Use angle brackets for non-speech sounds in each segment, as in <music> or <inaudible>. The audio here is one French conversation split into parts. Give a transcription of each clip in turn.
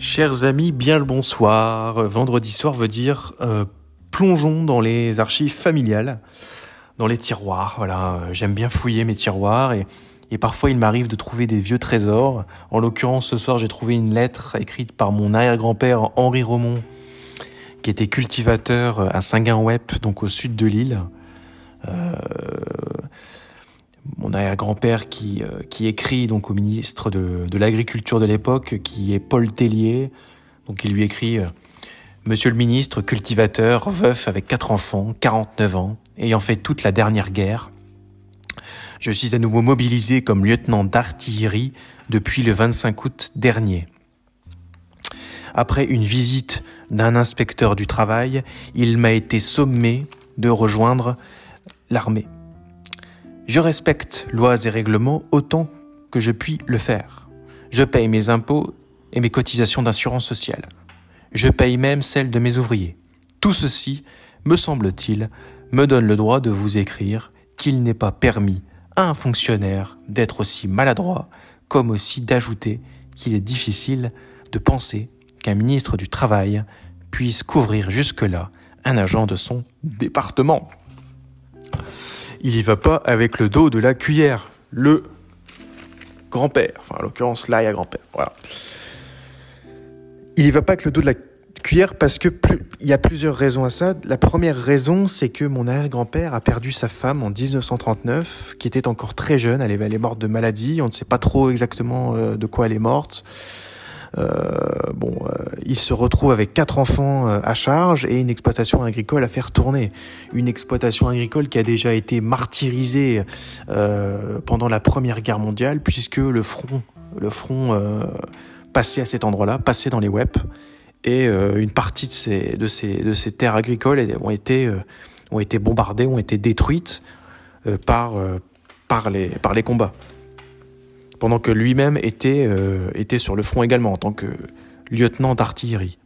Chers amis, bien le bonsoir. Vendredi soir veut dire euh, plongeons dans les archives familiales, dans les tiroirs. Voilà, j'aime bien fouiller mes tiroirs et, parfois il m'arrive de trouver des vieux trésors. En l'occurrence, ce soir, j'ai trouvé une lettre écrite par mon arrière-grand-père Henri Romont, qui était cultivateur à Saint-Guin-Wep, donc au sud de l'île. Euh, mon arrière-grand-père qui, euh, qui écrit donc au ministre de, de l'Agriculture de l'époque, qui est Paul Tellier. Donc il lui écrit euh, Monsieur le ministre, cultivateur, veuf avec quatre enfants, 49 ans, ayant fait toute la dernière guerre, je suis à nouveau mobilisé comme lieutenant d'artillerie depuis le 25 août dernier. Après une visite d'un inspecteur du travail, il m'a été sommé de rejoindre l'armée. Je respecte lois et règlements autant que je puis le faire. Je paye mes impôts et mes cotisations d'assurance sociale. Je paye même celles de mes ouvriers. Tout ceci, me semble-t-il, me donne le droit de vous écrire qu'il n'est pas permis à un fonctionnaire d'être aussi maladroit comme aussi d'ajouter qu'il est difficile de penser qu'un ministre du Travail puisse couvrir jusque-là un agent de son département il y va pas avec le dos de la cuillère. Le grand-père, enfin en l'occurrence là il y a grand-père, voilà. Il y va pas avec le dos de la cuillère parce que il y a plusieurs raisons à ça. La première raison, c'est que mon arrière-grand-père a perdu sa femme en 1939, qui était encore très jeune. Elle est morte de maladie. On ne sait pas trop exactement euh, de quoi elle est morte. Euh, bon, euh, il se retrouve avec quatre enfants euh, à charge et une exploitation agricole à faire tourner. Une exploitation agricole qui a déjà été martyrisée pendant la Première Guerre mondiale, puisque le front, le front passait à cet endroit-là, passait dans les web, et une partie de ces, de ces, de ces terres agricoles ont été, ont été bombardées, ont été détruites par, par, les, par les combats pendant que lui-même était, euh, était sur le front également en tant que lieutenant d'artillerie.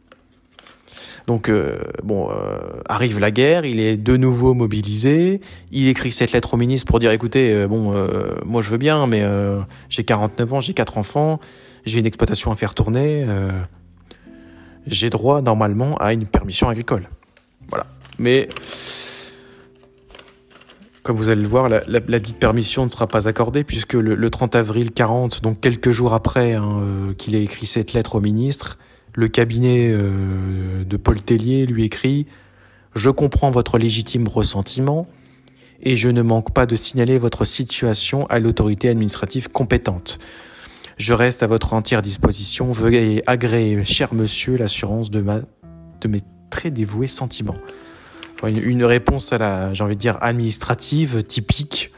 Donc euh, bon, euh, arrive la guerre, il est de nouveau mobilisé, il écrit cette lettre au ministre pour dire écoutez, bon, moi je veux bien, mais j'ai 49 ans, j'ai quatre enfants, j'ai une exploitation à faire tourner, j'ai droit normalement à une permission agricole. Voilà. Mais comme vous allez le voir, la, dite permission ne sera pas accordée puisque le, 30 avril 40, donc quelques jours après hein, euh, qu'il ait écrit cette lettre au ministre, le cabinet euh, de Paul Tellier lui écrit « Je comprends votre légitime ressentiment et je ne manque pas de signaler votre situation à l'autorité administrative compétente. Je reste à votre entière disposition. Veuillez agréer, cher monsieur, l'assurance de, ma, de mes très dévoués sentiments. » une, réponse à la, j'ai envie de dire, administrative, typique.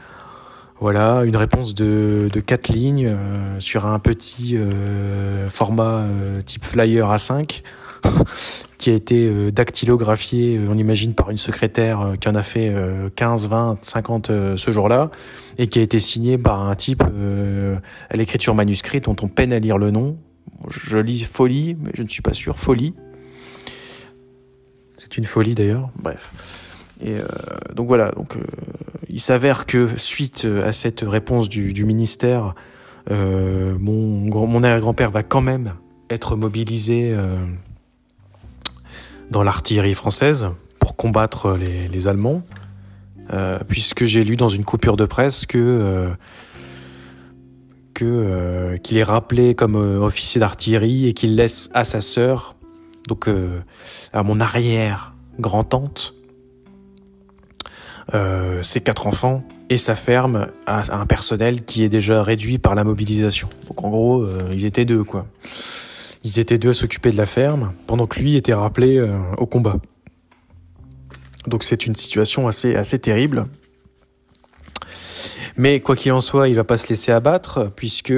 Voilà, une réponse de, de quatre lignes euh, sur un petit euh, format euh, type flyer A5 <laughs> qui a été dactylographié, on imagine, par une secrétaire qui en a fait 15, 20, 50 ce jour-là, et qui a été signé par un type à l'écriture manuscrite dont on peine à lire le nom. Je lis folie, mais je ne suis pas sûr, folie. C'est une folie d'ailleurs. Bref. Et euh, donc voilà. Donc euh, il s'avère que suite à cette réponse du, ministère, euh, mon, mon arrière-grand-père va quand même être mobilisé dans l'artillerie française pour combattre les, Allemands, puisque j'ai lu dans une coupure de presse que qu'il est rappelé comme officier d'artillerie et qu'il laisse à sa sœur donc euh, à mon arrière grand-tante, euh, ses quatre enfants et sa ferme à, un personnel qui est déjà réduit par la mobilisation. Donc en gros, euh, ils étaient deux quoi. Ils étaient deux à s'occuper de la ferme pendant que lui était rappelé au combat. Donc c'est une situation assez assez terrible. Mais quoi qu'il en soit, il va pas se laisser abattre puisque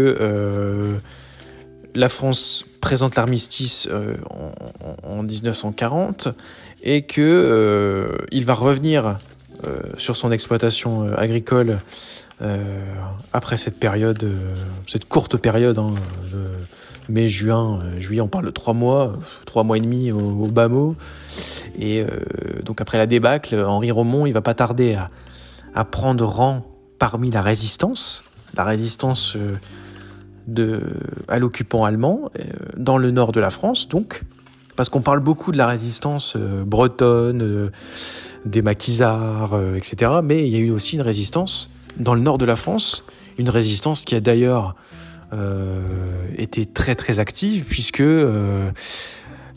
la France présente l'armistice euh, en, 1940 et que euh, il va revenir euh, sur son exploitation agricole après cette période, cette courte période, hein, mai, juin, juillet, on parle de trois mois, trois mois et demi au, bas mot. Et donc après la débâcle, Henri Romont, il va pas tarder à, prendre rang parmi la résistance. La résistance à l'occupant allemand, dans le nord de la France, donc, parce qu'on parle beaucoup de la résistance bretonne, des maquisards, etc., mais il y a eu aussi une résistance dans le nord de la France, une résistance qui a d'ailleurs euh, été très très active puisque euh,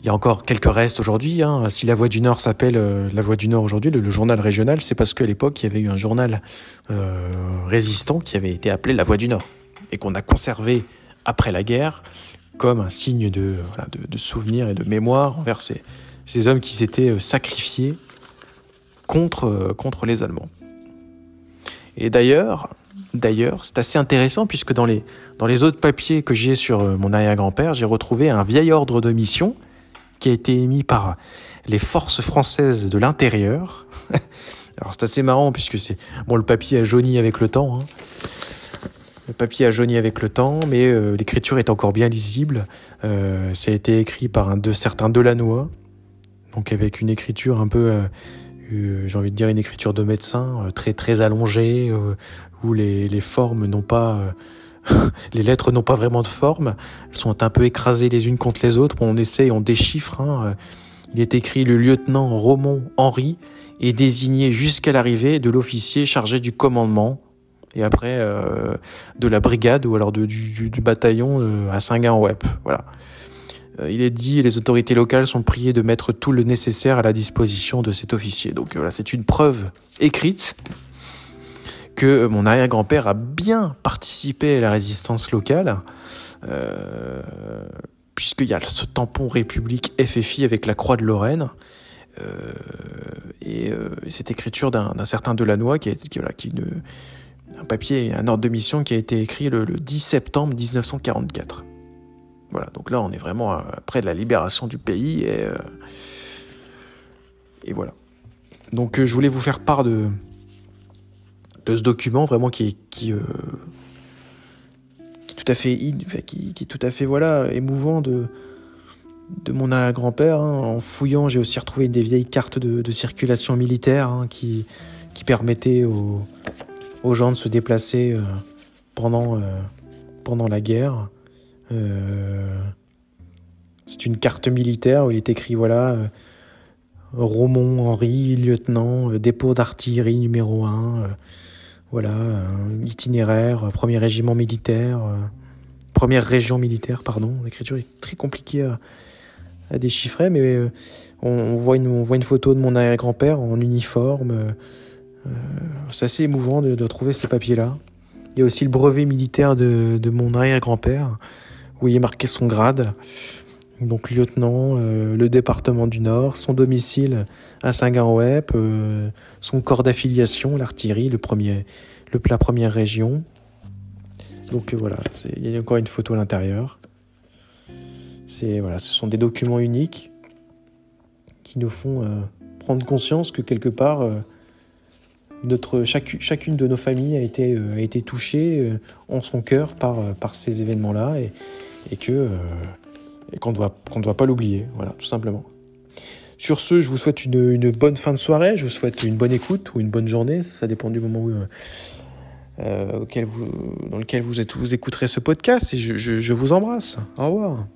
il y a encore quelques restes aujourd'hui. Hein. Si la Voix du Nord s'appelle euh, la Voix du Nord aujourd'hui, le, journal régional, c'est parce qu'à l'époque il y avait eu un journal résistant qui avait été appelé la Voix du Nord et qu'on a conservé après la guerre comme un signe de, souvenir et de mémoire envers ces, hommes qui s'étaient sacrifiés contre, contre les Allemands. Et d'ailleurs, d'ailleurs, c'est assez intéressant puisque dans les, dans les autres papiers que j'ai sur euh, mon arrière-grand-père, j'ai retrouvé un vieil ordre de mission qui a été émis par les forces françaises de l'intérieur. <laughs> Alors c'est assez marrant puisque c'est bon le papier a jauni avec le temps. Hein. Le papier a jauni avec le temps, mais euh, l'écriture est encore bien lisible. Euh, ça a été écrit par un de certains Delannoy, donc avec une écriture un peu euh, j'ai envie de dire une écriture de médecin euh, très très allongée euh, où les, les formes n'ont pas <laughs> les lettres n'ont pas vraiment de forme elles sont un peu écrasées les unes contre les autres on essaie on déchiffre hein. il est écrit le lieutenant Romont Henri est désigné jusqu'à l'arrivée de l'officier chargé du commandement et après de la brigade ou alors de, du, bataillon à Saint-Gain-Web voilà euh, il est dit, les autorités locales sont priées de mettre tout le nécessaire à la disposition de cet officier. Donc voilà, c'est une preuve écrite que mon arrière-grand-père a bien participé à la résistance locale, euh, puisqu'il y a ce tampon République FFI avec la croix de Lorraine, euh, et, cette écriture d'un certain Delannoy, qui, qui, voilà, qui un papier, un ordre de mission qui a été écrit le 10 septembre 1944. Voilà, donc là, on est vraiment près de la libération du pays et, euh, et voilà. Donc, euh, je voulais vous faire part de, de ce document vraiment qui est, qui, euh, est tout à fait, qui, est tout à fait voilà, émouvant de, de mon grand-père. Hein. En fouillant, j'ai aussi retrouvé des vieilles cartes de, circulation militaire hein, qui, qui permettaient aux, aux, gens de se déplacer pendant, pendant la guerre. Euh, c'est une carte militaire où il est écrit voilà euh, Romont Henri, lieutenant, euh, dépôt d'artillerie numéro 1, voilà, itinéraire, premier régiment militaire, première région militaire, pardon. L'écriture est très compliquée à, déchiffrer, mais on, voit une, on voit une photo de mon arrière-grand-père en uniforme. C'est assez émouvant de, trouver ces papiers-là. Il y a aussi le brevet militaire de, mon arrière-grand-père où il est marqué son grade. Donc lieutenant, euh, le département du Nord, son domicile à Saint-Gain-Web, euh, son corps d'affiliation, l'artillerie, le premier, le, la première région. Donc euh, voilà, il y a encore une photo à l'intérieur. Voilà, ce sont des documents uniques qui nous font prendre conscience que quelque part notre, chacune de nos familles a été, a été touchée en son cœur par, par ces événements-là et, et euh, qu'on ne doit, pas l'oublier, voilà, tout simplement. Sur ce, je vous souhaite une, bonne fin de soirée, je vous souhaite une bonne écoute ou une bonne journée, ça dépend du moment où, euh, euh, dans lequel vous, êtes, vous écouterez ce podcast, et je, je vous embrasse. Au revoir.